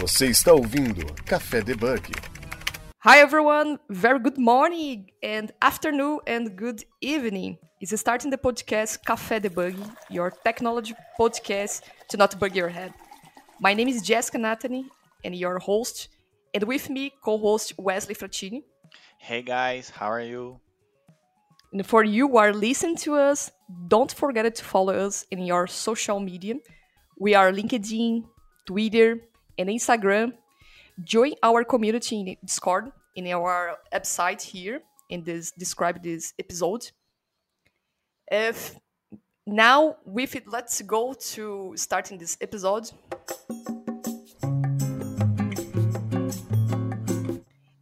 Você está ouvindo Café Debug. Hi everyone, very good morning and afternoon and good evening. Is starting the podcast Café Debug, your technology podcast to not bug your head. My name is Jessica Nathany and your host, and with me co-host Wesley Frattini. Hey guys, how are you? And for you who are listening to us, don't forget to follow us in your social media. We are LinkedIn, Twitter, and Instagram. Join our community in Discord in our website here in this describe this episode. If now with it, let's go to starting this episode.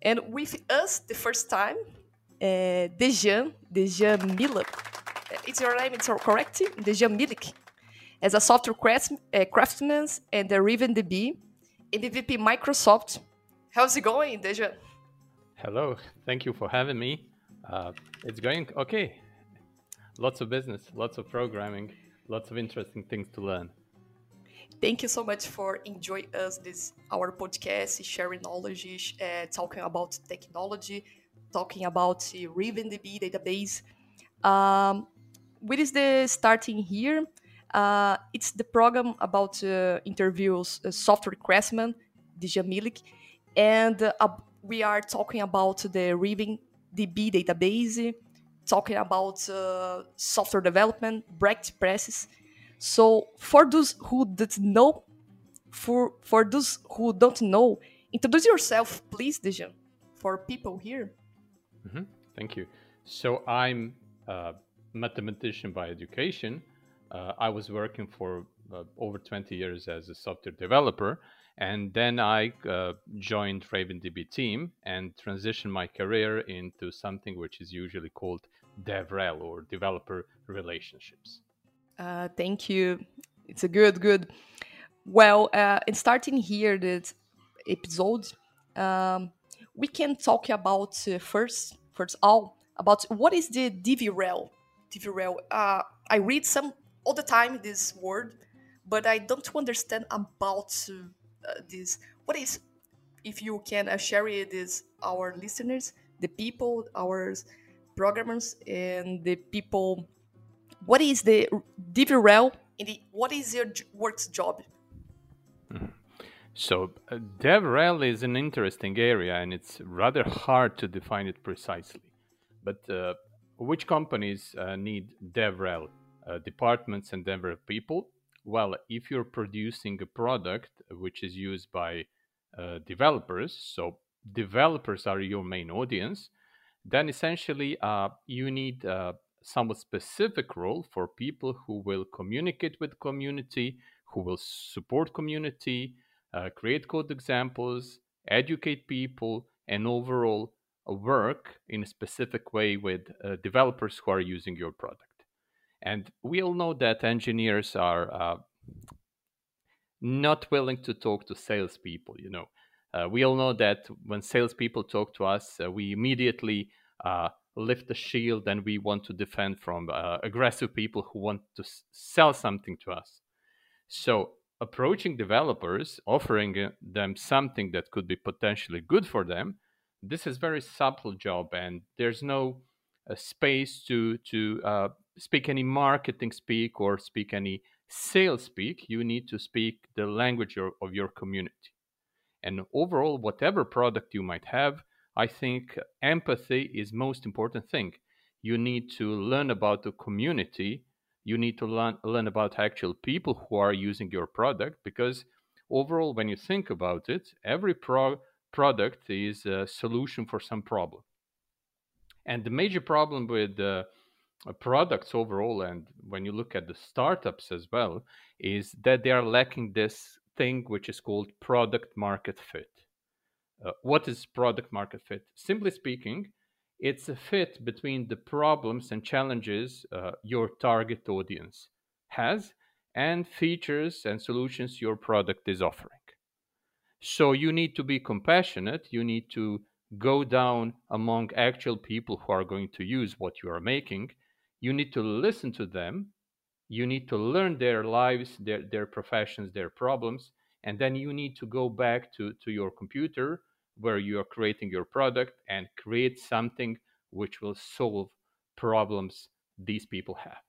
And with us the first time, uh, Dejan, Dejan Milicic. It's your name, it's correct? Dejan Milicic. As a software uh, craftsman and a RavenDB in the VP Microsoft. How's it going, Dejan? Hello, thank you for having me. Uh, it's going okay. Lots of business, lots of programming, lots of interesting things to learn. Thank you so much for enjoying us this our podcast, sharing knowledge, uh, talking about technology, talking about the RavenDB database. Um, what is the starting here? Uh, it's the program about uh, interviews uh, software craftsman, Dejan Milicic, and uh, we are talking about the Raven DB database, talking about uh, software development, best practices. So for those who don't know, for for those who don't know, introduce yourself, please, Dejan, for people here. Mm-hmm. Thank you. So I'm a mathematician by education. Uh, I was working for uh, over 20 years as a software developer, and then I uh, joined RavenDB team and transitioned my career into something which is usually called DevRel or developer relationships. Uh, thank you. It's a good, good. Well, uh, in starting here this episode, um, we can talk about uh, first, first all about what is the DevRel. DevRel. Uh, I read some all the time this word, but I don't understand about uh, this. What is, if you can uh, share it, is our listeners, the people, our programmers, and the people. What is the DevRel? The, what is your work's job? So, uh, DevRel is an interesting area, and it's rather hard to define it precisely. But uh, which companies uh, need DevRel? Uh, departments and dev people. Well, if you're producing a product which is used by uh, developers, so developers are your main audience, then essentially uh, you need uh, somewhat specific role for people who will communicate with community, who will support community, uh, create code examples, educate people, and overall work in a specific way with uh, developers who are using your product. And we all know that engineers are uh, not willing to talk to salespeople. You know, uh, we all know that when salespeople talk to us, uh, we immediately uh, lift the shield and we want to defend from uh, aggressive people who want to s- sell something to us. So, approaching developers, offering uh, them something that could be potentially good for them, this is very subtle job, and there's no space to to speak any marketing speak or speak any sales speak, you need to speak the language of your community. And overall, whatever product you might have, I think empathy is most important thing. You need to learn about the community. You need to learn, learn about actual people who are using your product because overall, when you think about it, every pro- product is a solution for some problem. And the major problem with uh, products overall, and when you look at the startups as well, is that they are lacking this thing which is called product market fit. Uh, what is product market fit? Simply speaking, it's a fit between the problems and challenges uh, your target audience has and features and solutions your product is offering. So you need to be compassionate, you need to go down among actual people who are going to use what you are making you need to listen to them you need to learn their lives their, their professions their problems and then you need to go back to, to your computer where you are creating your product and create something which will solve problems these people have.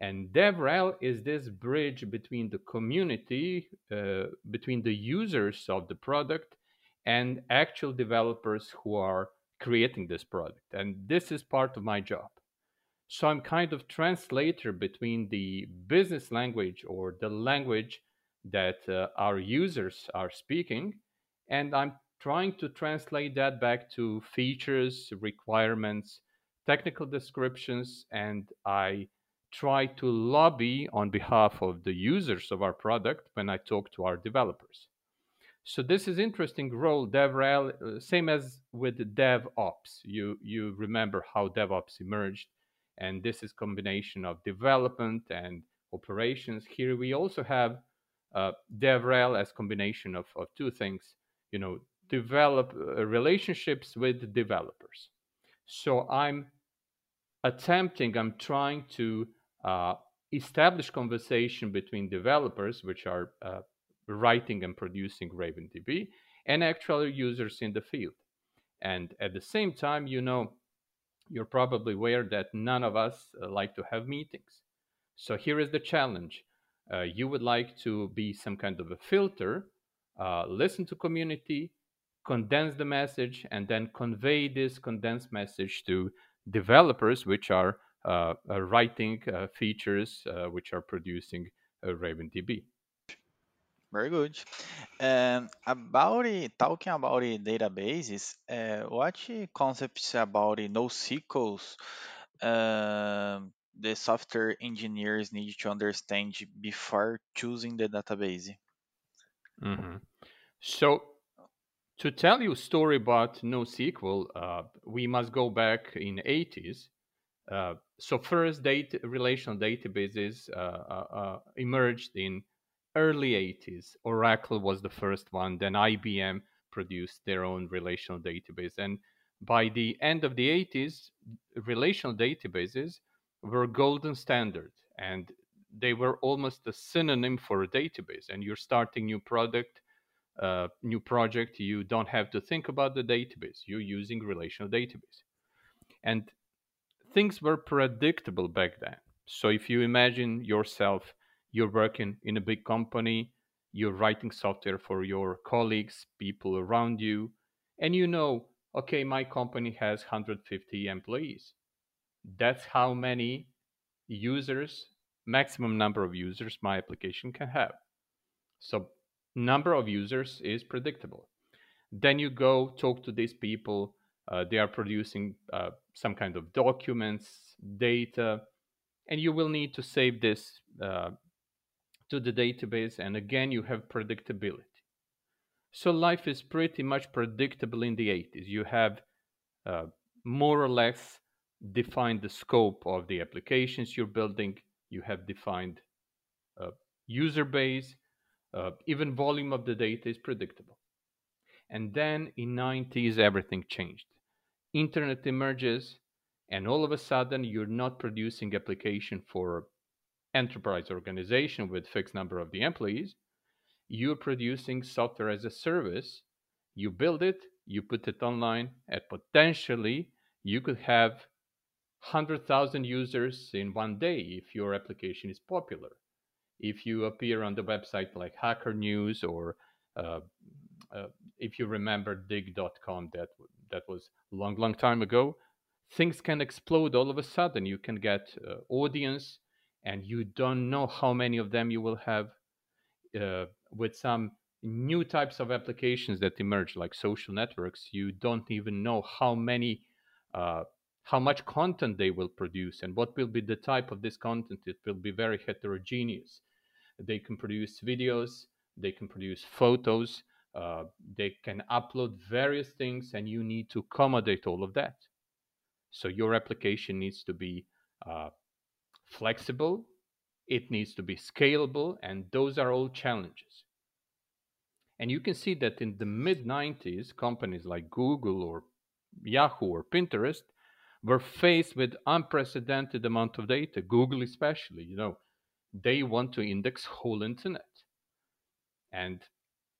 And DevRel is this bridge between the community, uh, between the users of the product, and actual developers who are creating this product. And this is part of my job. So I'm kind of translator between the business language or the language that uh, our users are speaking, and I'm trying to translate that back to features, requirements, technical descriptions, and I try to lobby on behalf of the users of our product when I talk to our developers. So this is interesting role DevRel, uh, same as with DevOps. You you remember how DevOps emerged, and this is combination of development and operations. Here we also have uh, DevRel as combination of, of two things. You know, develop uh, relationships with developers. So I'm attempting, I'm trying to uh, establish conversation between developers, which are uh, writing and producing RavenDB, and actual users in the field. And at the same time, you know, you're probably aware that none of us uh, like to have meetings. So here is the challenge. Uh, you would like to be some kind of a filter, uh, listen to community, condense the message, and then convey this condensed message to developers, which are uh, uh, writing uh, features which are producing RavenDB. Very good. About it, talking about it, databases, uh, what concepts about the NoSQLs uh, the software engineers need to understand before choosing the database? Mm-hmm. So, to tell you a story about NoSQL, uh, we must go back in 80s uh, so first data relational databases uh, uh, uh, emerged in early 80s. Oracle was the first one. Then IBM produced their own relational database. And by the end of the 80s, relational databases were golden standard and they were almost a synonym for a database. And you're starting new product, uh, new project, you don't have to think about the database. You're using relational database. And things were predictable back then. So if you imagine yourself, you're working in a big company, you're writing software for your colleagues, people around you, and you know, okay, my company has 150 employees. That's how many users, maximum number of users my application can have. So number of users is predictable. Then you go talk to these people uh, they are producing uh, some kind of documents, data, and you will need to save this uh, to the database. And again, you have predictability. So life is pretty much predictable in the 80s. You have uh, more or less defined the scope of the applications you're building. You have defined uh, user base. Uh, even volume of the data is predictable. And then in 90s, everything changed internet emerges and all of a sudden you're not producing application for enterprise organization with fixed number of the employees you're producing software as a service. You build it you put it online and potentially you could have 100,000 users in one day if your application is popular. If you appear on the website like hacker news or uh, uh, if you remember digg.com, that that was long long time ago things can explode all of a sudden. You can get uh, audience and you don't know how many of them you will have uh, with some new types of applications that emerge like social networks. You don't even know how many uh, how much content they will produce and what will be the type of this content. It will be very heterogeneous. They can produce videos they can produce photos uh, they can upload various things and you need to accommodate all of that. So your application needs to be uh, flexible, it needs to be scalable, and those are all challenges. And you can see that in the mid 90s, companies like Google or Yahoo or Pinterest were faced with unprecedented amount of data. Google especially, you know, they want to index whole internet And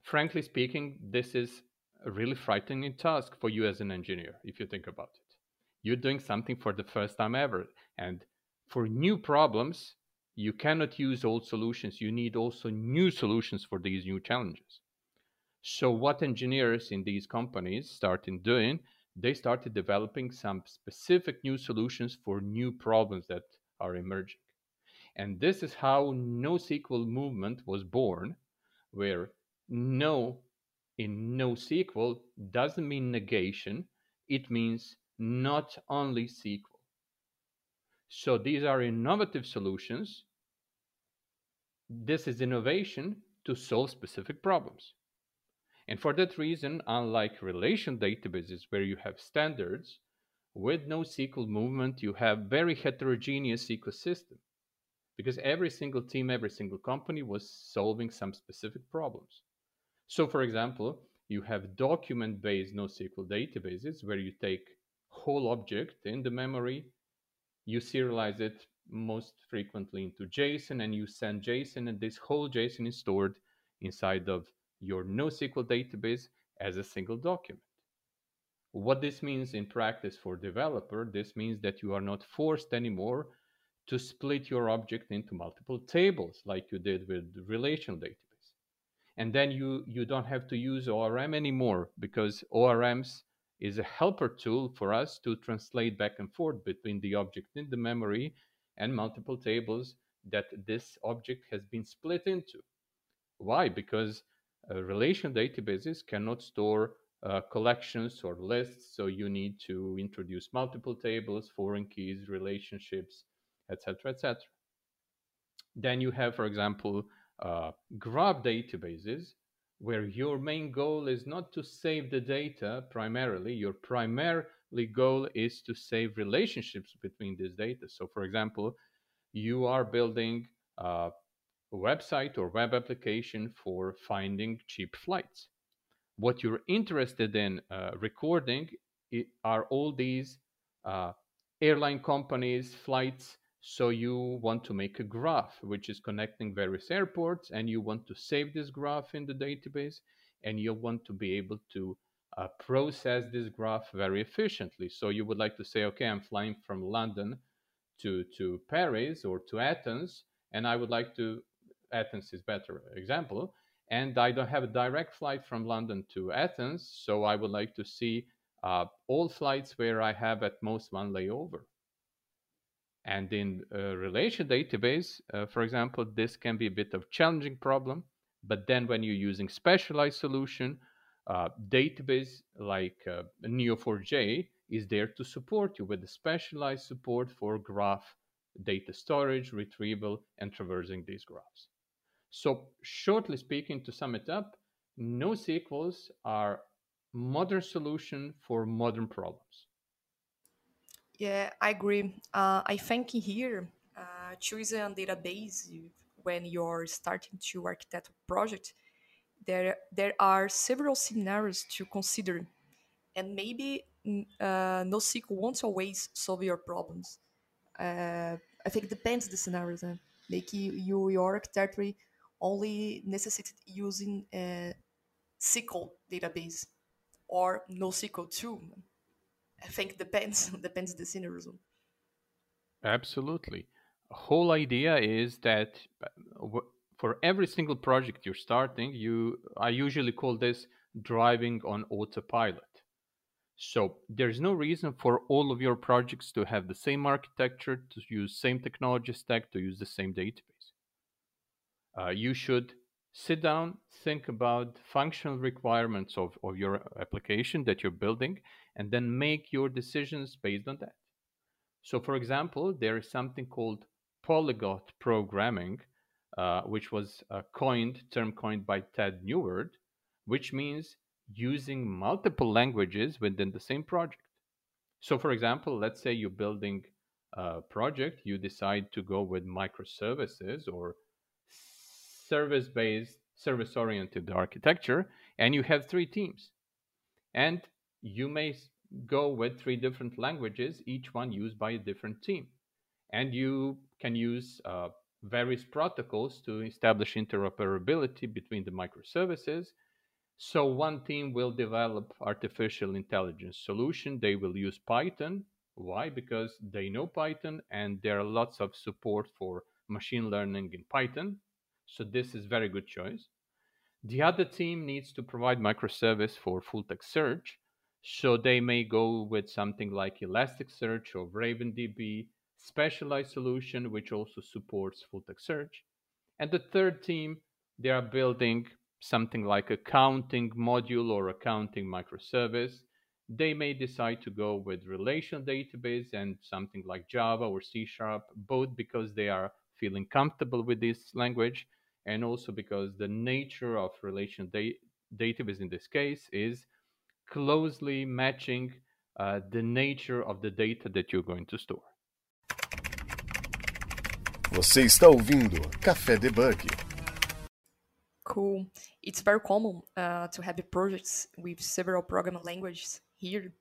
frankly speaking, this is a really frightening task for you as an engineer, if you think about it. You're doing something for the first time ever. And for new problems, you cannot use old solutions. You need also new solutions for these new challenges. So, what engineers in these companies started doing, they started developing some specific new solutions for new problems that are emerging. And this is how NoSQL movement was born, where no in NoSQL doesn't mean negation, it means not only SQL. So these are innovative solutions. This is innovation to solve specific problems. And for that reason, unlike relation databases where you have standards, with NoSQL movement, you have very heterogeneous ecosystem because every single team, every single company was solving some specific problems. So, for example, you have document-based NoSQL databases where you take whole object in the memory, you serialize it most frequently into JSON, and you send JSON, and this whole JSON is stored inside of your NoSQL database as a single document. What this means in practice for developer, this means that you are not forced anymore to split your object into multiple tables like you did with relational database. And then you, you don't have to use ORM anymore because ORMs is a helper tool for us to translate back and forth between the object in the memory and multiple tables that this object has been split into. Why? Because uh, relational databases cannot store uh, collections or lists, so you need to introduce multiple tables, foreign keys, relationships, etc., etc. Then you have, for example, uh, graph databases, where your main goal is not to save the data primarily. Your primarily goal is to save relationships between these data. So, for example, you are building a website or web application for finding cheap flights. What you're interested in uh, recording are all these uh, airline companies, flights. So you want to make a graph which is connecting various airports, and you want to save this graph in the database, and you want to be able to uh, process this graph very efficiently. So you would like to say, okay, I'm flying from London to to Paris or to Athens, and I would like to Athens is better example. And I don't have a direct flight from London to Athens, so I would like to see uh, all flights where I have at most one layover. And in a relation database, uh, for example, this can be a bit of challenging problem. But then when you're using specialized solution, uh, database like uh, Neo4j is there to support you with the specialized support for graph data storage, retrieval, and traversing these graphs. So, shortly speaking, to sum it up, NoSQLs are modern solution for modern problems. Yeah, I agree. Uh, I think here, uh, choosing a database when you're starting to architect a project, there there are several scenarios to consider, and maybe mm, uh, NoSQL won't always solve your problems. Uh, I think it depends the scenarios. Né? Like you, your architecture only necessitated using a SQL database or NoSQL too. I think depends depends the scenario. Absolutely. Whole idea is that uh, for every single project you're starting, you I usually call this driving on autopilot. So there's no reason for all of your projects to have the same architecture, to use same technology stack, to use the same database uh, you should sit down, think about functional requirements of, of your application that you're building, and then make your decisions based on that. So, for example, there is something called polyglot programming, uh, which was a coined term coined by Ted Neward, which means using multiple languages within the same project. So, for example, let's say you're building a project, you decide to go with microservices or service based, service oriented architecture, and you have three teams. And you may go with three different languages, each one used by a different team. And you can use uh, various protocols to establish interoperability between the microservices. So one team will develop artificial intelligence solution. They will use Python. Why? Because they know Python and there are lots of support for machine learning in Python. So this is very good choice. The other team needs to provide microservice for full text search. So they may go with something like Elasticsearch or RavenDB specialized solution which also supports full text search. And the third team, they are building something like accounting module or accounting microservice. They may decide to go with relational database and something like Java or C Sharp, both because they are feeling comfortable with this language and also because the nature of relational da- database in this case is closely matching uh, the nature of the data that you're going to store. Você está ouvindo Café Debug. Cool. It's very common uh, to have projects with several programming languages here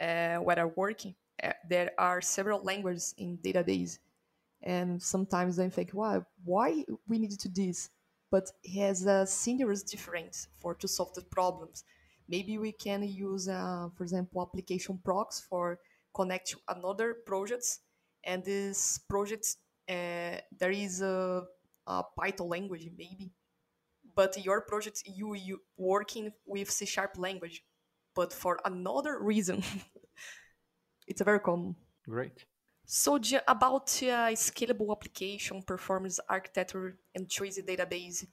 uh, where I'm working. Uh, there are several languages in database. And sometimes I think, wow, why we need to do this? But it has a serious difference for to solve the problems. Maybe we can use, uh, for example, application procs for connect to another projects. And this project uh, there is a, a, Python language maybe, but your project you you working with C sharp language, but for another reason. it's a very common. Great. So about uh, scalable application, performance architecture, and choice database,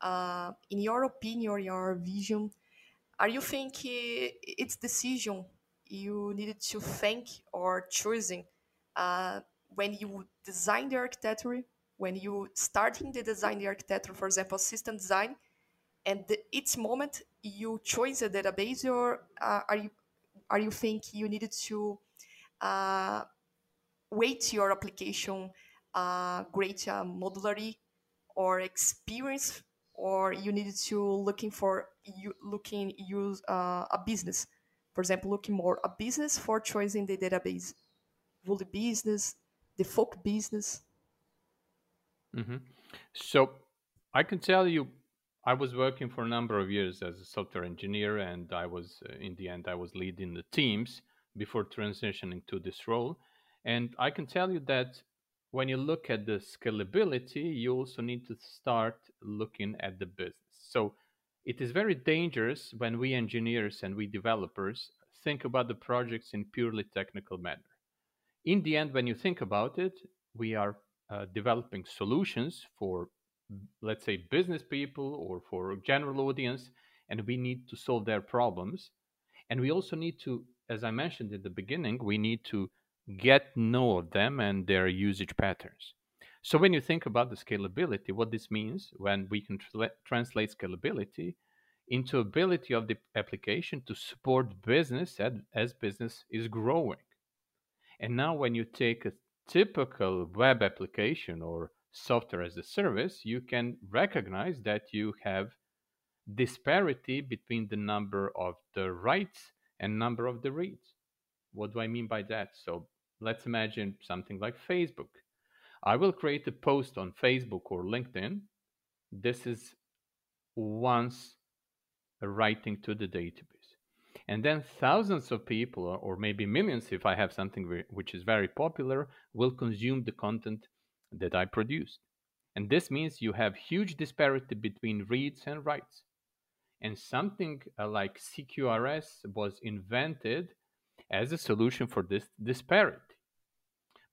uh, in your opinion or your vision, are you think it's decision you needed to think or choosing uh, when you design the architecture, when you starting the design the architecture, for example, system design, and the, each moment you choose a database, or uh, are you are you think you needed to uh, wait your application uh, great uh, modularity or experience, or you needed to looking for you looking use uh, a business, for example, looking more a business for choosing the database, fully business, the folk business. Mm-hmm. So I can tell you, I was working for a number of years as a software engineer, and I was, uh, in the end, I was leading the teams before transitioning to this role. And I can tell you that when you look at the scalability, you also need to start looking at the business. So it is very dangerous when we engineers and we developers think about the projects in purely technical manner in the end, when you think about it, we are uh, developing solutions for, let's say, business people or for general audience, and we need to solve their problems. And we also need to, as I mentioned in the beginning, we need to get know of them and their usage patterns. So when you think about the scalability, what this means when we can tra- translate scalability into ability of the application to support business as, as business is growing. And now, when you take a typical web application or software as a service, you can recognize that you have disparity between the number of the writes and number of the reads. What do I mean by that? So let's imagine something like Facebook. I will create a post on Facebook or LinkedIn. This is once writing to the database and then thousands of people or maybe millions if i have something which is very popular will consume the content that i produced and this means you have huge disparity between reads and writes and something uh, like cqrs was invented as a solution for this disparity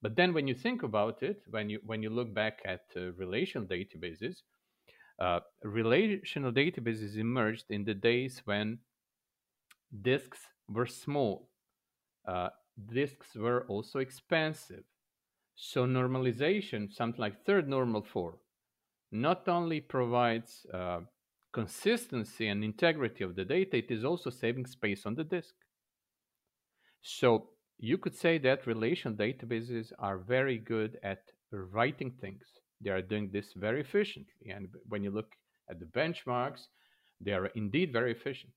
but then when you think about it when you when you look back at uh, relational databases uh, relational databases emerged in the days when disks were small. Uh, disks were also expensive. So normalization, something like third normal form, not only provides uh, consistency and integrity of the data, it is also saving space on the disk. So you could say that relational databases are very good at writing things. They are doing this very efficiently. And when you look at the benchmarks, they are indeed very efficient.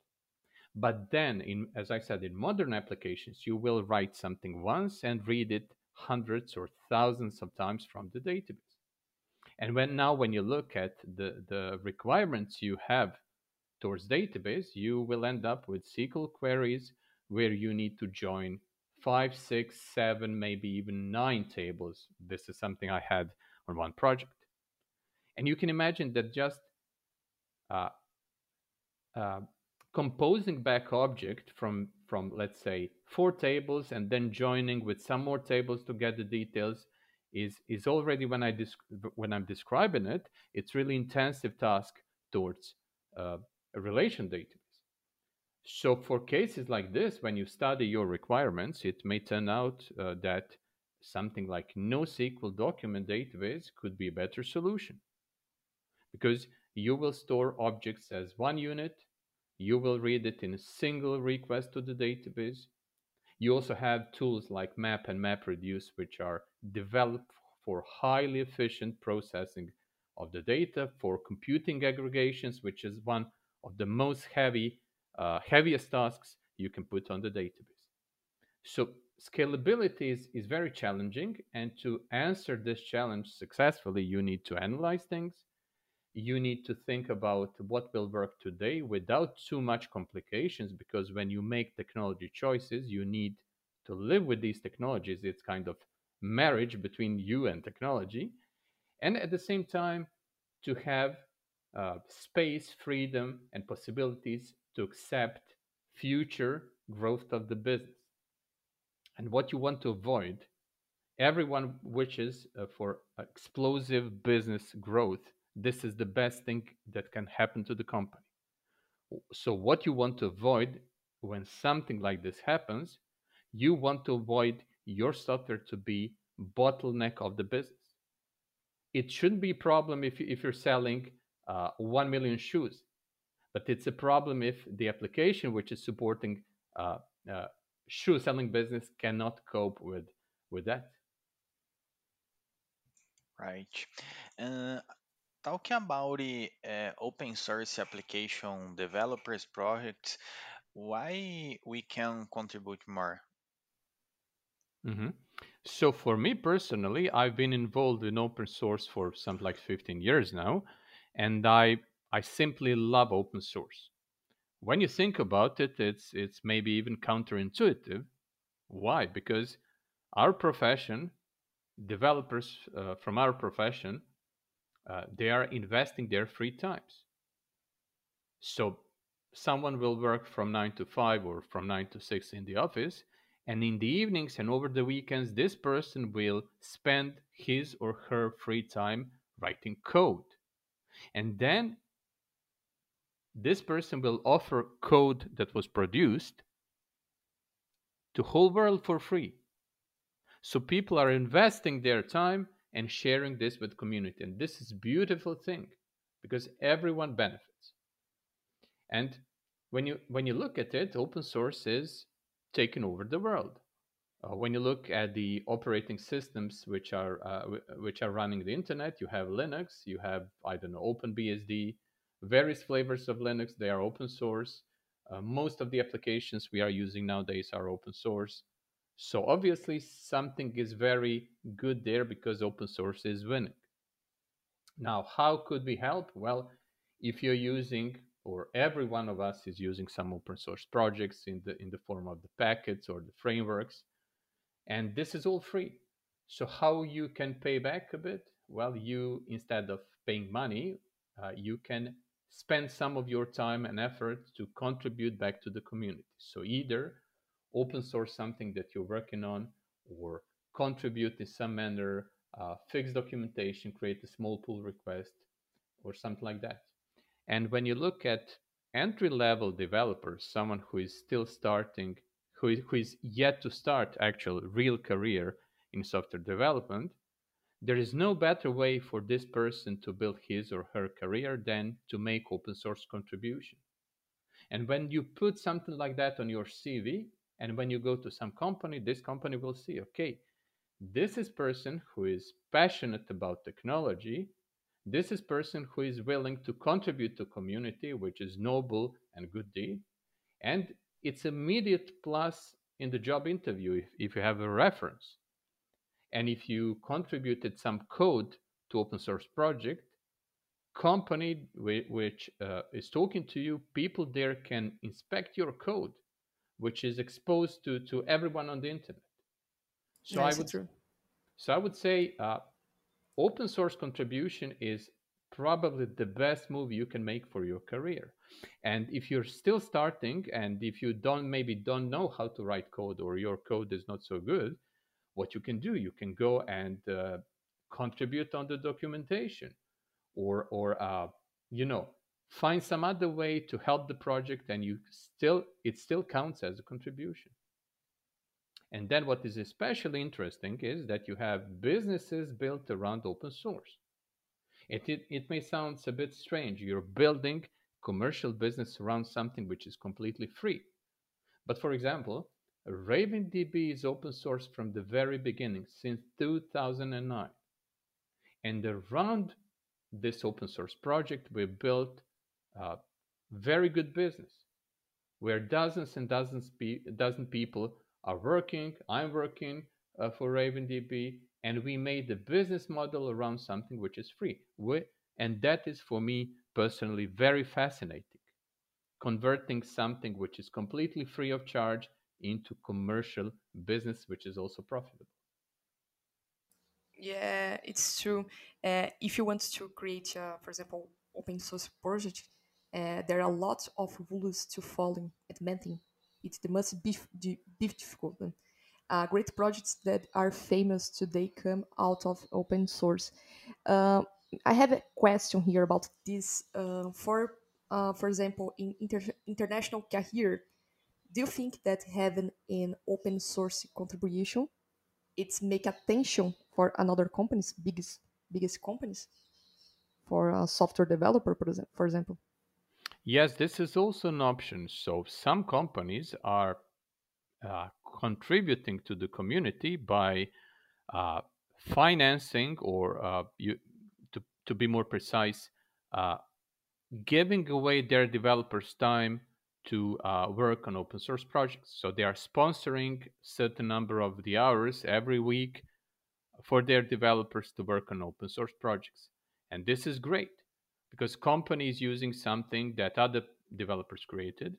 But then, in, as I said, in modern applications, you will write something once and read it hundreds or thousands of times from the database. And when now when you look at the, the requirements you have towards database, you will end up with SQL queries where you need to join five, six, seven, maybe even nine tables. This is something I had on one project. And you can imagine that just uh, uh, composing back object from from let's say four tables and then joining with some more tables to get the details is is already when I when I'm describing it, it's really intensive task towards uh, a relation database. So for cases like this, when you study your requirements, it may turn out uh, that something like NoSQL document database could be a better solution because you will store objects as one unit you will read it in a single request to the database. You also have tools like Map and MapReduce, which are developed for highly efficient processing of the data for computing aggregations, which is one of the most heavy, uh, heaviest tasks you can put on the database. So scalability is, is very challenging, and to answer this challenge successfully, you need to analyze things, you need to think about what will work today without too much complications because when you make technology choices you need to live with these technologies. It's kind of marriage between you and technology. And at the same time to have uh, space freedom and possibilities to accept future growth of the business and what you want to avoid everyone wishes uh, for explosive business growth this is the best thing that can happen to the company. So, what you want to avoid when something like this happens, you want to avoid your software to be bottleneck of the business. It shouldn't be a problem if, if you're selling uh, 1 million shoes, but it's a problem if the application which is supporting uh, uh, shoe selling business cannot cope with, with that. Right. Uh, Talking about uh, open source application developers projects, why we can contribute more? Mm-hmm. So for me personally, I've been involved in open source for something like 15 years now, and I I simply love open source. When you think about it, it's it's maybe even counterintuitive. Why? Because our profession, developers uh, from our profession, uh, they are investing their free times. So someone will work from 9 to 5 or from 9 to 6 in the office and in the evenings and over the weekends this person will spend his or her free time writing code and then this person will offer code that was produced to whole world for free. So people are investing their time and sharing this with community. And this is beautiful thing because everyone benefits. And when you when you look at it open source is taking over the world. Uh, when you look at the operating systems which are uh, which are running the internet you have linux you have i don't know openbsd various flavors of linux they are open source uh, most of the applications we are using nowadays are open source so obviously something is very good there because open source is winning. Now, how could we help? Well, if you're using or every one of us is using some open source projects in the in the form of the packets or the frameworks, and this is all free. So how you can pay back a bit? Well, you instead of paying money, uh, you can spend some of your time and effort to contribute back to the community. So either open source something that you're working on or contribute in some manner, uh, fix documentation, create a small pull request or something like that. And when you look at entry level developers, someone who is still starting, who is, who is yet to start actual real career in software development, there is no better way for this person to build his or her career than to make open source contribution. And when you put something like that on your CV, and when you go to some company, this company will see, okay, this is person who is passionate about technology. This is person who is willing to contribute to community, which is noble and good deed. And it's immediate plus in the job interview if, if you have a reference. And if you contributed some code to open source project, company which uh, is talking to you, people there can inspect your code, which is exposed to, to everyone on the internet. So I would, true. so I would say uh, open source contribution is probably the best move you can make for your career. And if you're still starting and if you don't maybe don't know how to write code or your code is not so good, what you can do, you can go and uh, contribute on the documentation or or uh, you know find some other way to help the project and you still it still counts as a contribution. And then what is especially interesting is that you have businesses built around open source. It, it, it may sound a bit strange. You're building commercial business around something which is completely free. But for example ravendb is open source from the very beginning since 2009 and around this open source project, we built a very good business where dozens and dozens pe- dozen people are working. I'm working uh, for RavenDB, and we made the business model around something which is free. We, and that is for me personally very fascinating. Converting something which is completely free of charge into commercial business, which is also profitable. Yeah, it's true. Uh, if you want to create, uh, for example, open source project, uh, there are a lot of rules to follow at maintain. It must be, be difficult. Uh, great projects that are famous today come out of open source. Uh, I have a question here about this. Uh, for for example, in inter international career, do you think that having an open source contribution it's make attention for another companies, biggest biggest companies, for a software developer, for example. Yes, this is also an option. So some companies are uh, contributing to the community by uh, financing, or uh, you, to to be more precise, uh, giving away their developers' time to uh, work on open source projects. So they are sponsoring certain number of the hours every week for their developers to work on open source projects. And this is great because companies using something that other developers created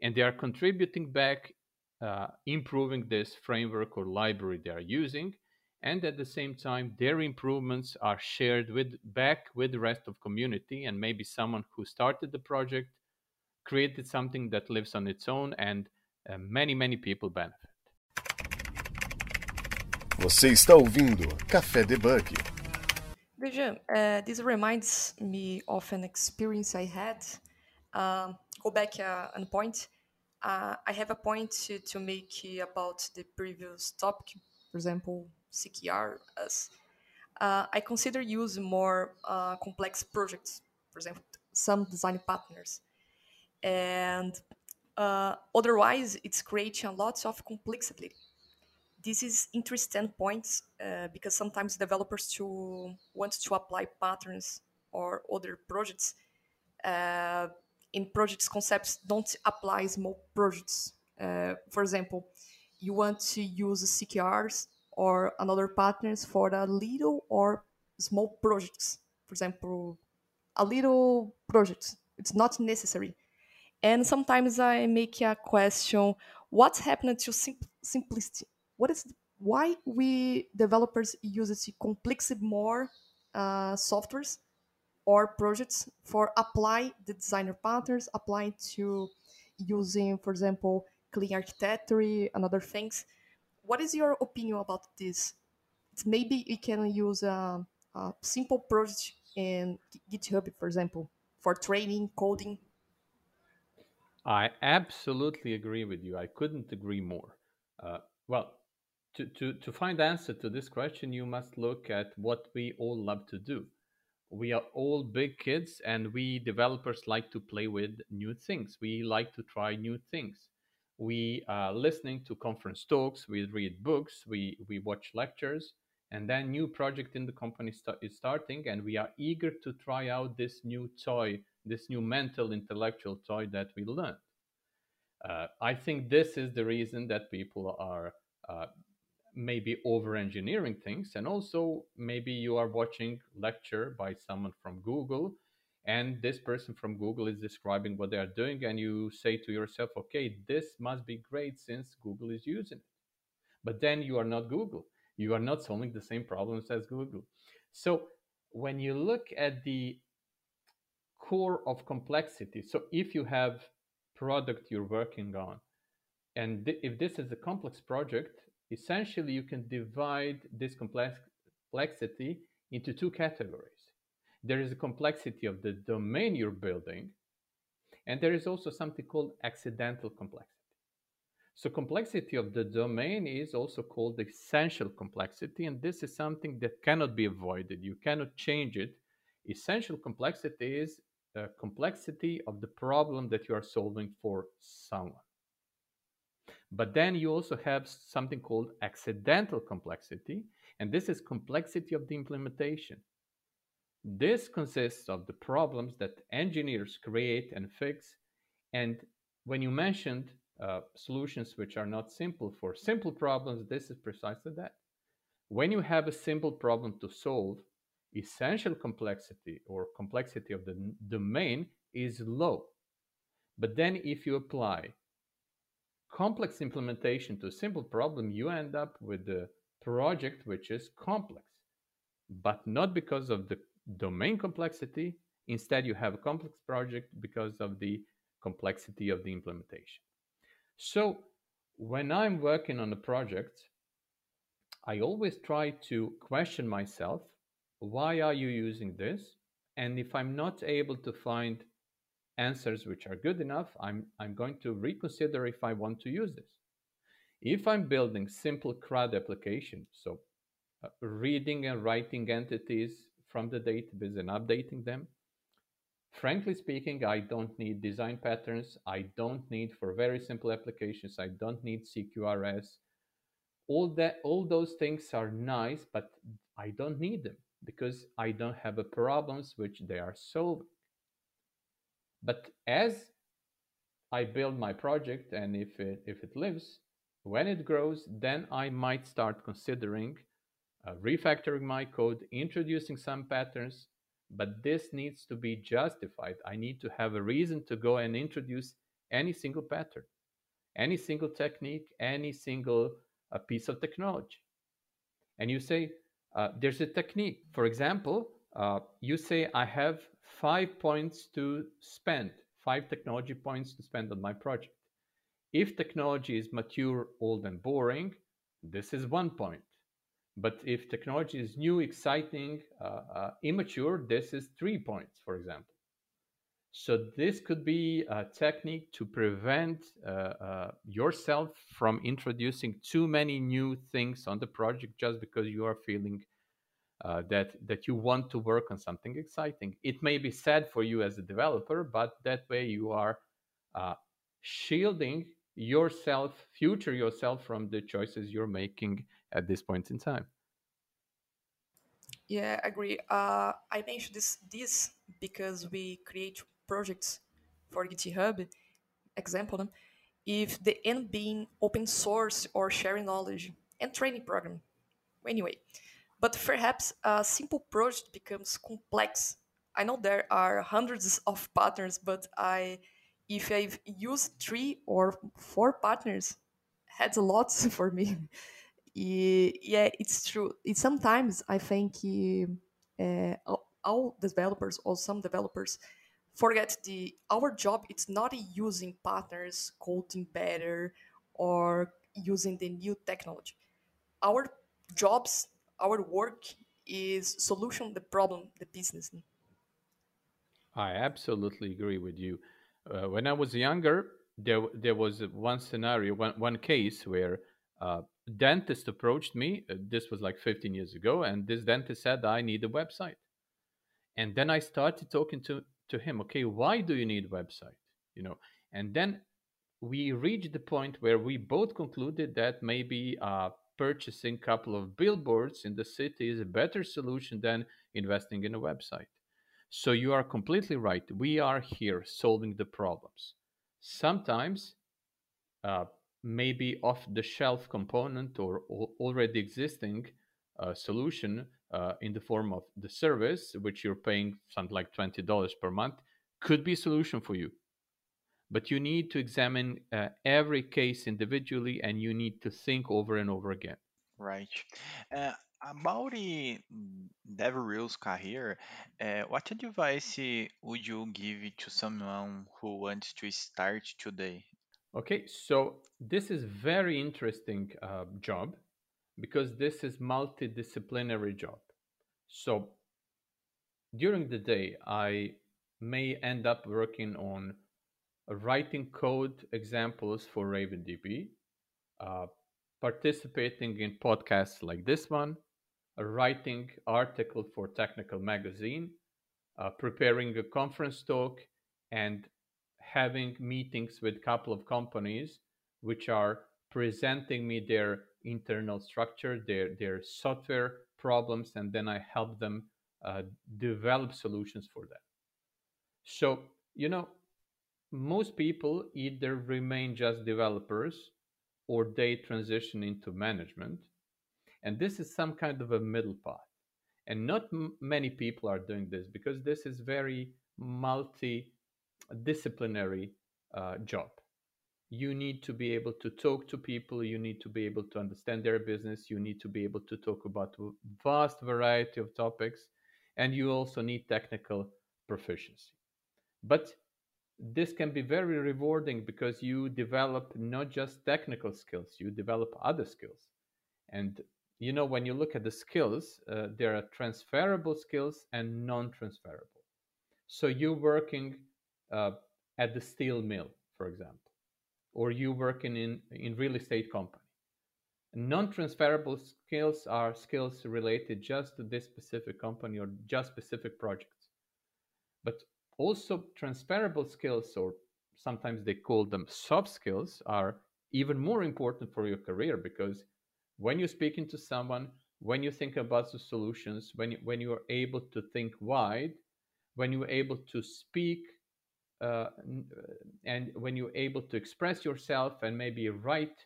and they are contributing back uh, improving this framework or library they are using and at the same time their improvements are shared with back with the rest of community and maybe someone who started the project created something that lives on its own and uh, many, many people benefit. Você está ouvindo Café Debug. Veja, uh, this reminds me of an experience I had. Uh, go back uh, on point. Uh, I have a point to, to make about the previous topic, for example, CKR. As uh, I consider use more uh, complex projects, for example, some design partners and uh, otherwise it's creating a lot of complexity. This is interesting points uh, because sometimes developers to want to apply patterns or other projects uh, in projects concepts don't apply small projects. Uh, for example you want to use CQRS or another partners for a little or small projects. For example a little project. It's not necessary and sometimes I make a question: What's happened to sim simplicity? What is why we developers use it complexity more uh, softwares or projects for apply the designer patterns, apply to using, for example, clean architecture and other things. What is your opinion about this? It's maybe we can use a, a simple project in GitHub, for example, for training, coding, I absolutely agree with you. I couldn't agree more. Uh, well, to, to, to find answer to this question, you must look at what we all love to do. We are all big kids, and we developers like to play with new things. We like to try new things. We are listening to conference talks, we read books, we, we watch lectures, and then new project in the company is starting, and we are eager to try out this new toy this new mental intellectual toy that we learned. Uh, I think this is the reason that people are uh, maybe over engineering things and also maybe you are watching lecture by someone from google and this person from google is describing what they are doing and you say to yourself okay this must be great since google is using it. But then you are not google. You are not solving the same problems as google. So when you look at the core of complexity so if you have product you're working on and th- if this is a complex project essentially you can divide this complex- complexity into two categories there is a complexity of the domain you're building, and there is also something called accidental complexity. So, complexity of the domain is also called essential complexity, and this is something that cannot be avoided. You cannot change it. Essential complexity is a complexity of the problem that you are solving for someone. But then you also have something called accidental complexity, and this is complexity of the implementation. This consists of the problems that engineers create and fix. And when you mentioned uh, solutions which are not simple for simple problems, this is precisely that. When you have a simple problem to solve, essential complexity or complexity of the domain is low. But then if you apply complex implementation to a simple problem, you end up with a project which is complex, but not because of the domain complexity. Instead, you have a complex project because of the complexity of the implementation. So, when I'm working on a project, I always try to question myself why are you using this? And if I'm not able to find answers which are good enough, I'm, I'm going to reconsider if I want to use this. If I'm building simple CRUD application, so uh, reading and writing entities from the database and updating them. Frankly speaking, I don't need design patterns. I don't need for very simple applications. I don't need CQRS. All that, all those things are nice, but I don't need them because I don't have a problems which they are solving. But as I build my project and if it, if it lives, when it grows, then I might start considering uh, refactoring my code, introducing some patterns, but this needs to be justified. I need to have a reason to go and introduce any single pattern, any single technique, any single uh, piece of technology. And you say, uh, there's a technique. For example, uh, you say, I have five points to spend, five technology points to spend on my project. If technology is mature, old, and boring, this is one point. But if technology is new, exciting, uh, uh, immature, this is three points, for example. So this could be a technique to prevent uh, uh, yourself from introducing too many new things on the project just because you are feeling uh, that that you want to work on something exciting. It may be sad for you as a developer, but that way you are uh, shielding yourself, future yourself, from the choices you're making at this point in time. Yeah, I agree. Uh, I mentioned this this because we create projects for GitHub. Example, if the end being open source or sharing knowledge and training program. Anyway, but perhaps a simple project becomes complex. I know there are hundreds of partners, but I, if I've used three or four partners, that's a lot for me. yeah, it's true. It, sometimes I think uh, all developers or some developers forget the our job. It's not using partners, coding better, or using the new technology. Our jobs, our work is solution the problem, the business. I absolutely agree with you. Uh, when I was younger, there there was one scenario, one one case where uh, dentist approached me. Uh, this was like 15 years ago, and this dentist said, "I need a website." And then I started talking to to him. Okay, why do you need website? You know, and then we reached the point where we both concluded that maybe uh, purchasing a couple of billboards in the city is a better solution than investing in a website. So you are completely right. We are here solving the problems. Sometimes uh, maybe off the shelf component or already existing uh, solution uh, in the form of the service, which you're paying something like $20 per month, could be a solution for you. But you need to examine uh, every case individually and you need to think over and over again. Right. Uh, about the DevRel's career, uh, what advice would you give to someone who wants to start today? Okay, so this is very interesting uh, job because this is multidisciplinary job. So during the day, I may end up working on writing code examples for RavenDB, uh, participating in podcasts like this one, writing article for Technical Magazine, uh, preparing a conference talk, and having meetings with a couple of companies which are presenting me their internal structure, their their software problems, and then I help them uh, develop solutions for them. So you know, most people either remain just developers or they transition into management, and this is some kind of a middle path. And not m- many people are doing this because this is very multi-disciplinary uh, job you need to be able to talk to people you need to be able to understand their business you need to be able to talk about a vast variety of topics and you also need technical proficiency. But this can be very rewarding because you develop not just technical skills you develop other skills. And you know when you look at the skills uh, there are transferable skills and non-transferable. So you're working uh, at the steel mill for example or you working in in real estate company. Non-transferable skills are skills related just to this specific company or just specific projects. But also transferable skills, or sometimes they call them soft skills, are even more important for your career because when you're speaking to someone, when you think about the solutions, when you, when you are able to think wide, when you're able to speak uh, uh, and when you're able to express yourself and maybe write,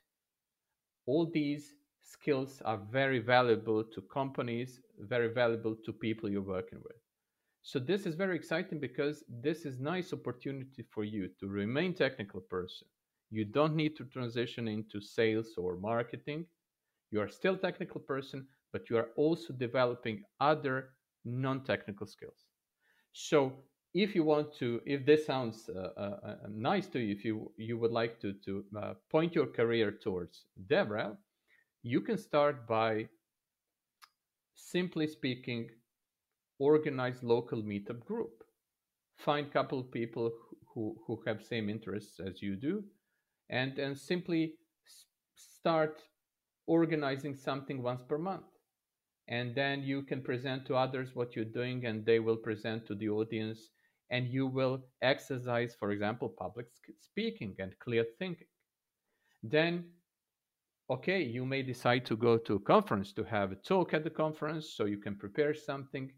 all these skills are very valuable to companies, very valuable to people you're working with. So this is very exciting because this is nice opportunity for you to remain technical person. You don't need to transition into sales or marketing. You are still technical person, but you are also developing other non-technical skills. So if you want to, if this sounds uh, uh, uh, nice to you, if you you would like to to point your career towards DevRel, you can start by simply speaking, organize local meetup group. Find couple people who, who have same interests as you do, and and simply start organizing something once per month and then you can present to others what you're doing and they will present to the audience and you will exercise, for example, public speaking and clear thinking. Then, okay, you may decide to go to a conference to have a talk at the conference so you can prepare something.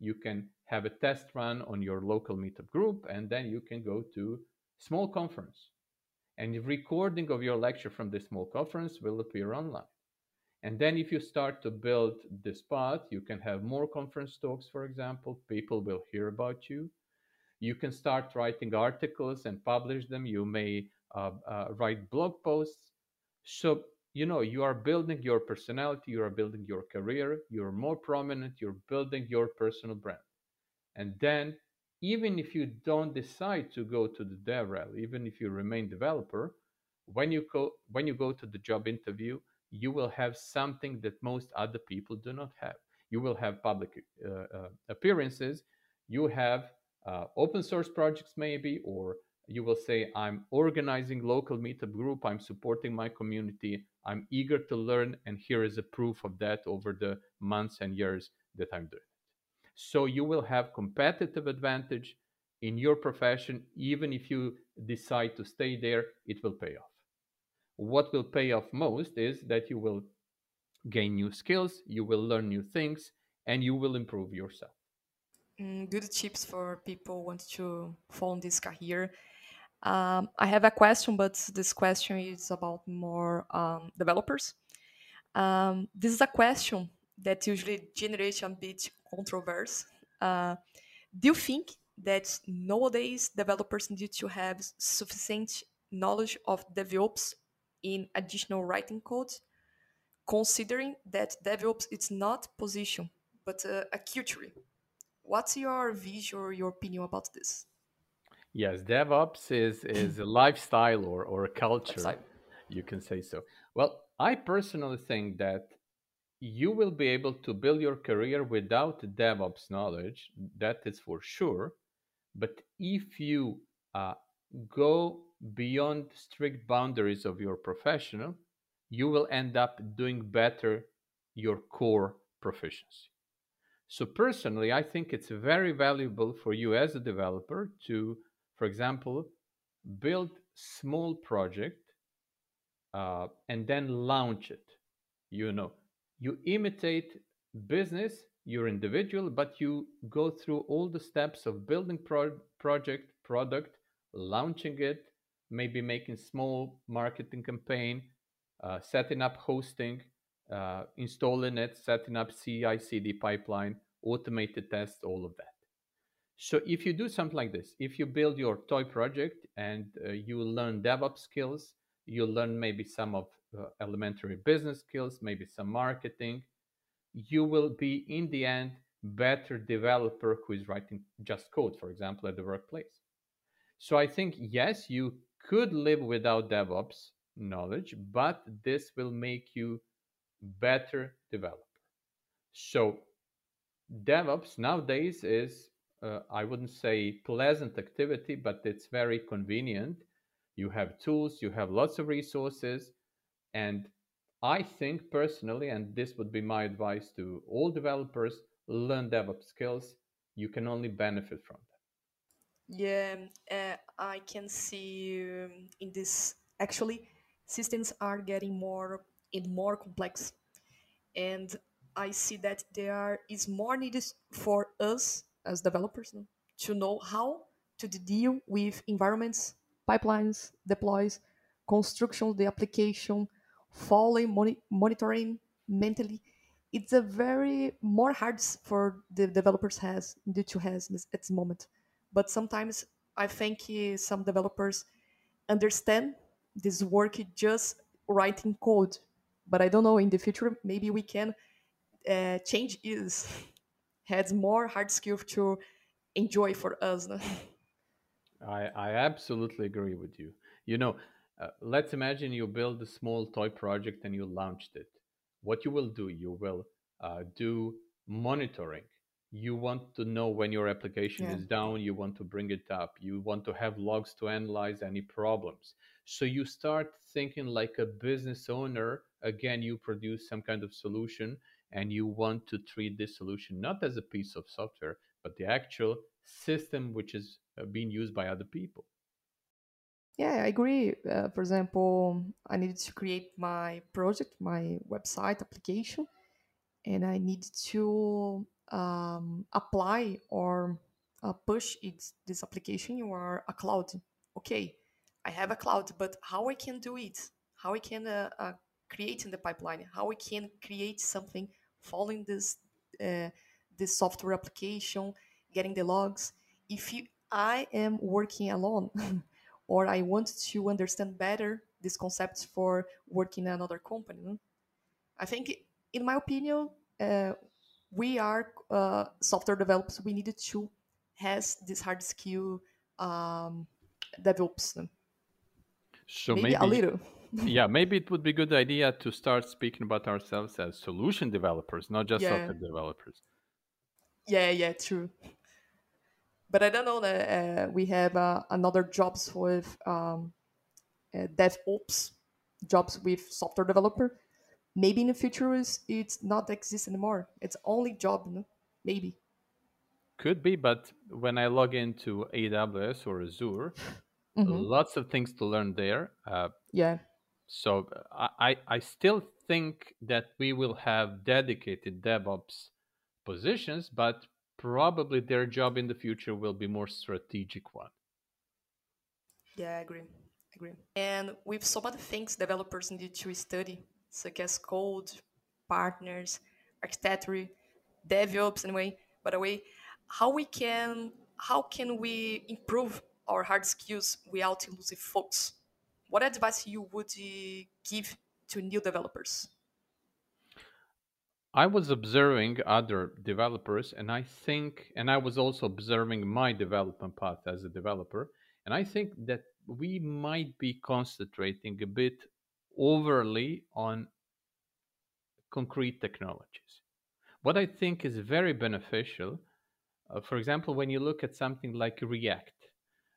You can have a test run on your local meetup group, and then you can go to small conference. And the recording of your lecture from this small conference will appear online. And then if you start to build this path, you can have more conference talks, for example. People will hear about you you can start writing articles and publish them. You may uh, uh, write blog posts. So, you know, you are building your personality, you are building your career, you're more prominent, you're building your personal brand. And then, even if you don't decide to go to the DevRel, even if you remain developer, when you go when you go to the job interview, you will have something that most other people do not have. You will have public uh, uh, appearances. You have uh, open source projects maybe or you will say i'm organizing local meetup group i'm supporting my community i'm eager to learn and here is a proof of that over the months and years that i'm doing it. So you will have competitive advantage in your profession. Even if you decide to stay there it will pay off. What will pay off most is that you will gain new skills you will learn new things and you will improve yourself mm, good tips for people want to follow this career. Um, I have a question, but this question is about more um, developers. Um, this is a question that usually generates a bit controversy. Uh, do you think that nowadays developers need to have sufficient knowledge of DevOps in additional writing code, considering that DevOps is not position but a, a culture? What's your vision or your opinion about this? Yes, DevOps is is a lifestyle or or a culture. Lifestyle. You can say so. Well, I personally think that you will be able to build your career without DevOps knowledge. That is for sure. But if you uh, go beyond strict boundaries of your professional, you will end up doing better your core proficiency. So personally, I think it's very valuable for you as a developer to, for example, build small project uh, and then launch it. You know, you imitate business, you're individual, but you go through all the steps of building pro- project, product, launching it, maybe making small marketing campaign, uh, setting up hosting, uh, installing it, setting up CI/CD pipeline, automated tests, all of that. So if you do something like this, if you build your toy project and uh, you learn DevOps skills, you'll learn maybe some of uh, elementary business skills, maybe some marketing, you will be in the end better developer who is writing just code, for example, at the workplace. So I think yes, you could live without DevOps knowledge, but this will make you better developer. So DevOps nowadays is uh, I wouldn't say pleasant activity, but it's very convenient. You have tools, you have lots of resources, and I think personally, and this would be my advice to all developers, learn DevOps skills. You can only benefit from them. Yeah, uh, I can see um, in this actually systems are getting more and more complex, and I see that there is more needed for us as developers to know how to deal with environments, pipelines, deploys, construction, the application, following, moni- monitoring mentally. It's a very more hard for the developers has due to has at this moment. But sometimes I think uh, some developers understand this work just writing code. But I don't know in the future maybe we can uh, change is has more hard skill to enjoy for us. I, I absolutely agree with you. You know, uh, let's imagine you build a small toy project and you launched it. What you will do, you will uh, do monitoring. You want to know when your application Yeah. is down, you want to bring it up, you want to have logs to analyze any problems. So you start thinking like a business owner. Again, you produce some kind of solution and you want to treat this solution not as a piece of software, but the actual system which is uh, being used by other people. Yeah, I agree. Uh, for example, I needed to create my project, my website application, and I need to um, apply or uh, push it, this application You are a cloud. Okay, I have a cloud, but how I can do it? How I can uh, uh, create in the pipeline? How I can create something following this uh, this software application, getting the logs? If you, I am working alone. or I want to understand better these concepts for working in another company. I think, in my opinion, uh, we are uh, software developers. We needed to has this hard skill um, DevOps no? So maybe, a little. yeah, maybe it would be a good idea to start speaking about ourselves as solution developers, not just Yeah. software developers. Yeah, yeah, true. But I don't know that uh, we have uh, another jobs with um, uh, DevOps jobs with software developer. Maybe in the future is it's not exist anymore. It's only job, no? maybe. Could be, but when I log into AWS or Azure, Mhm. lots of things to learn there. Uh, Yeah, so uh, I, I I still think that we will have dedicated DevOps positions, but probably their job in the future will be more strategic one. Yeah, I agree. agree. And with some other things developers need to study, such as code, partners, architecture, DevOps anyway, by the way, how we can how can we improve our hard skills without losing focus? What advice you would give to new developers? I was observing other developers, and I think, and I was also observing my development path as a developer, and I think that we might be concentrating a bit overly on concrete technologies. What I think is very beneficial, uh, for example, when you look at something like React,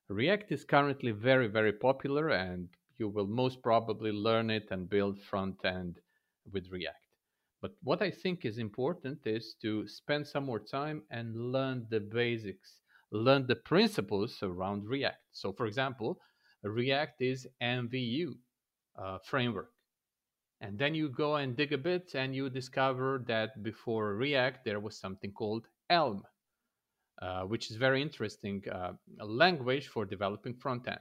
React is currently very, very popular, and you will most probably learn it and build front end with React. But what I think is important is to spend some more time and learn the basics, learn the principles around React. So, for example, React is MVU uh, framework. And then you go and dig a bit and you discover that before React, there was something called Elm, uh, which is very interesting uh, language for developing front end.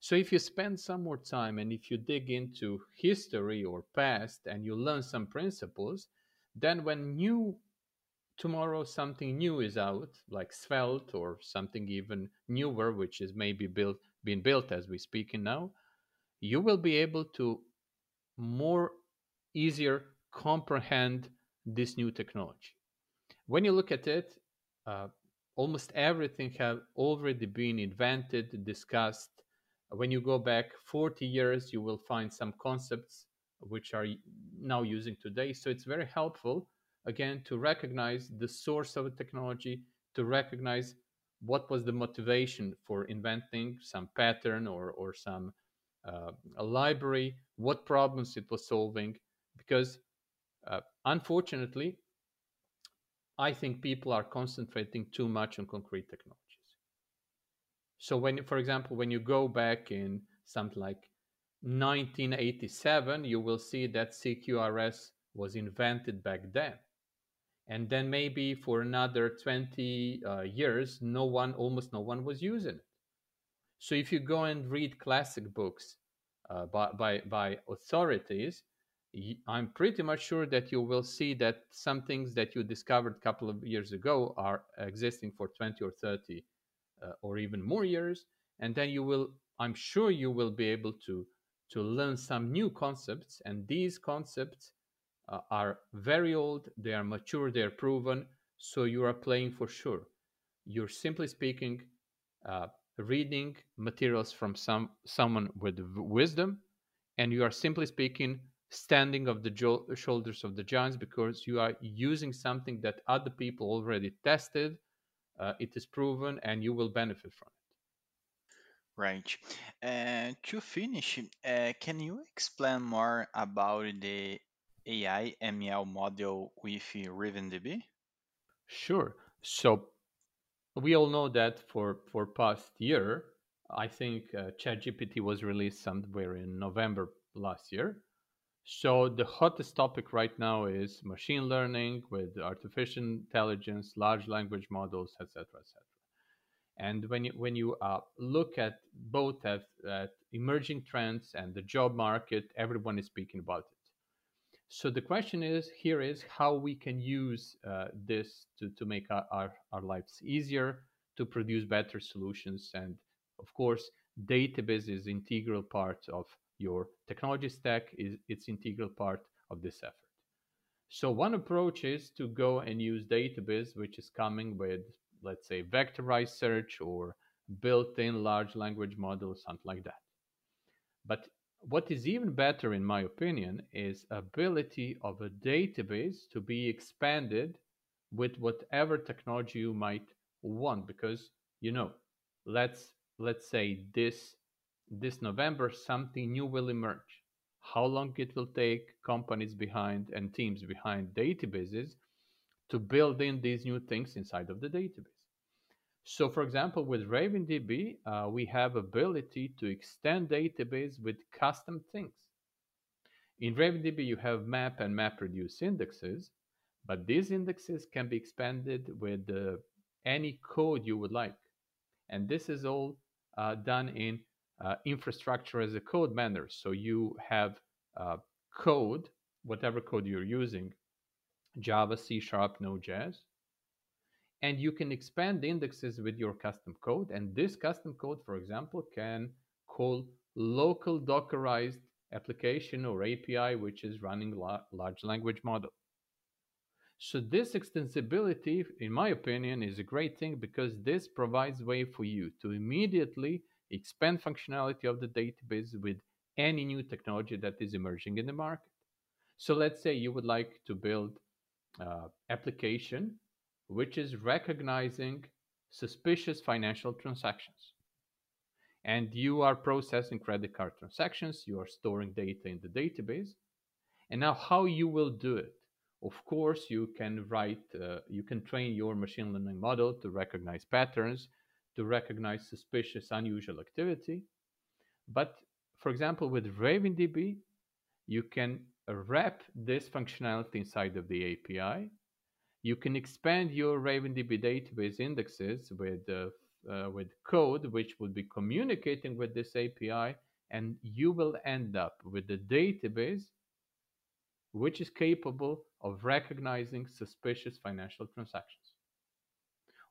So if you spend some more time and if you dig into history or past and you learn some principles, then when new tomorrow something new is out, like Svelte or something even newer, which is maybe built being built as we speak in now, you will be able to more easier comprehend this new technology. When you look at it, uh, almost everything have already been invented, discussed, when you go back 40 years, you will find some concepts which are now using today. So it's very helpful, again, to recognize the source of a technology, to recognize what was the motivation for inventing some pattern or, or some uh, a library, what problems it was solving. Because uh, unfortunately, I think people are concentrating too much on concrete technologies. So when, for example, when you go back in something like 1987, you will see that CQRS was invented back then. And then maybe for another 20 uh, years, no one, almost no one was using it. So if you go and read classic books uh, by, by, by authorities, I'm pretty much sure that you will see that some things that you discovered a couple of years ago are existing for 20 or 30 uh, or even more years and then you will i'm sure you will be able to to learn some new concepts and these concepts uh, are very old they are mature they are proven so you are playing for sure. You're simply speaking uh, reading materials from some someone with wisdom and you are simply speaking standing of the jo- shoulders of the giants because you are using something that other people already tested uh, it is proven and you will benefit from it. Right. Uh, to finish, uh, can you explain more about the AI ML model with RavenDB? Sure. So we all know that for for past year, I think uh, ChatGPT was released somewhere in November last year. So the hottest topic right now is machine learning with artificial intelligence, large language models, etc., etc. And when you when you uh, look at both at, at emerging trends and the job market, everyone is speaking about it. So the question is here is how we can use uh, this to, to make our, our, our lives easier, to produce better solutions, and of course, database is integral part of your technology stack is its integral part of this effort. So one approach is to go and use database, which is coming with, let's say, vectorized search or built-in large language model, something like that. But what is even better, in my opinion, is ability of a database to be expanded with whatever technology you might want. Because you know, let's let's say this this November, something new will emerge. How long it will take companies behind and teams behind databases to build in these new things inside of the database. So, for example, with RavenDB, uh, we have ability to extend database with custom things. In RavenDB, you have map and MapReduce indexes, but these indexes can be expanded with uh, any code you would like. And this is all uh, done in uh, infrastructure as a code manner. So you have uh, code, whatever code you're using, Java, C Sharp, Node.js, and you can expand indexes with your custom code. And this custom code, for example, can call local Dockerized application or API, which is running la- large language model. So this extensibility, in my opinion, is a great thing because this provides way for you to immediately expand functionality of the database with any new technology that is emerging in the market. So let's say you would like to build uh, application which is recognizing suspicious financial transactions. And you are processing credit card transactions, you are storing data in the database. And now, how you will do it? Of course, you can write, uh, you can train your machine learning model to recognize patterns, to recognize suspicious, unusual activity. But for example, with RavenDB, you can wrap this functionality inside of the API. You can expand your RavenDB database indexes with, uh, uh, with code which will be communicating with this API, and you will end up with a database which is capable of recognizing suspicious financial transactions.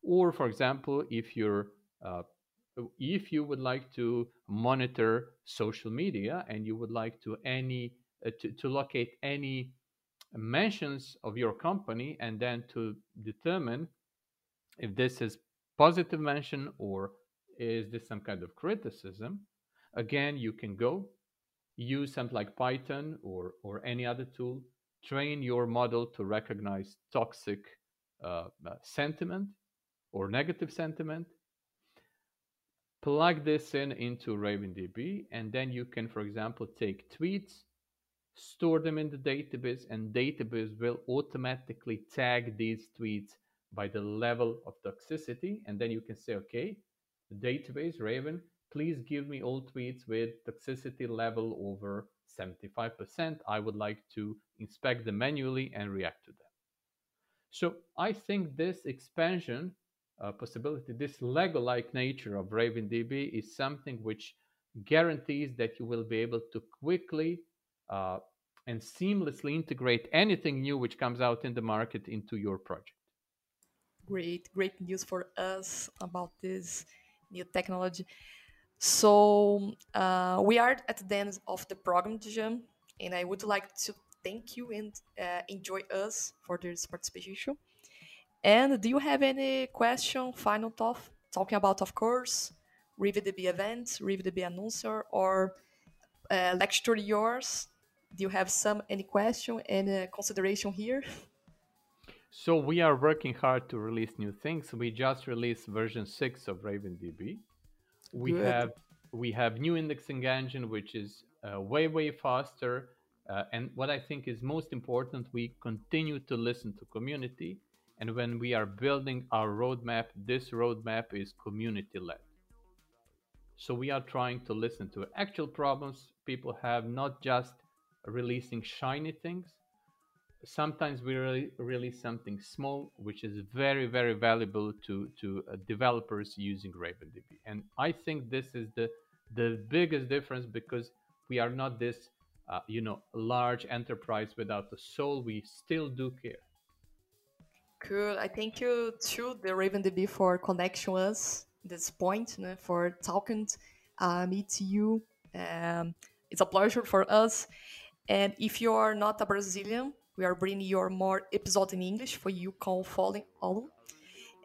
Or, for example, if you're uh, if you would like to monitor social media and you would like to any uh, to, to locate any mentions of your company and then to determine if this is positive mention or is this some kind of criticism again you can go use something like python or or any other tool train your model to recognize toxic uh, uh sentiment or negative sentiment plug this in into RavenDB, and then you can, for example, take tweets, store them in the database, and database will automatically tag these tweets by the level of toxicity. And then you can say, okay, database, Raven, please give me all tweets with toxicity level over 75%. I would like to inspect them manually and react to them. So I think this expansion uh, possibility, this Lego-like nature of RavenDB is something which guarantees that you will be able to quickly uh, and seamlessly integrate anything new which comes out in the market into your project. Great, great news for us about this new technology. So uh, we are at the end of the program, Jam, and I would like to thank you and uh, enjoy us for this participation. And do you have any question, final thought, talking about, of course, RavenDB events, RavenDB announcer, or uh, lecture yours? Do you have some any question, any consideration here? So we are working hard to release new things. We just released version six of RavenDB. We Good. have we have new indexing engine, which is uh, way way faster. Uh, and what I think is most important, we continue to listen to community and when we are building our roadmap, this roadmap is community led. So we are trying to listen to actual problems people have, not just releasing shiny things. Sometimes we release something small, which is very, very valuable to, to uh, developers using RavenDB. And I think this is the, the biggest difference because we are not this, uh, you know, large enterprise without a soul. We still do care. Cool. I thank you to the RavenDB for connecting us this point, for talking uh, me to you. Um, it's a pleasure for us. And if you are not a Brazilian, we are bringing your more episode in English for you can follow all.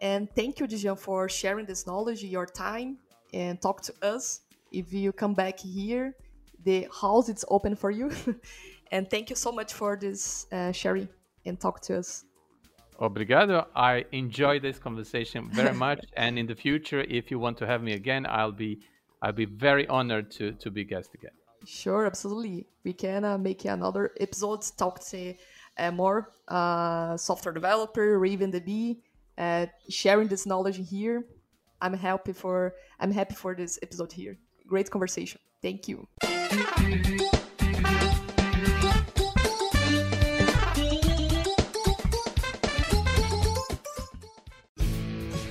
And thank you, Dejan, for sharing this knowledge, your time, and talk to us. If you come back here, the house is open for you. and thank you so much for this uh, sharing and talk to us. Obrigado. I enjoyed this conversation very much, and in the future, if you want to have me again, I'll be I'll be very honored to to be guest again. Sure, absolutely. We can uh, make another episode talk to uh, more uh, software developer, or even the B, uh, sharing this knowledge here. I'm happy for I'm happy for this episode here. Great conversation. Thank you.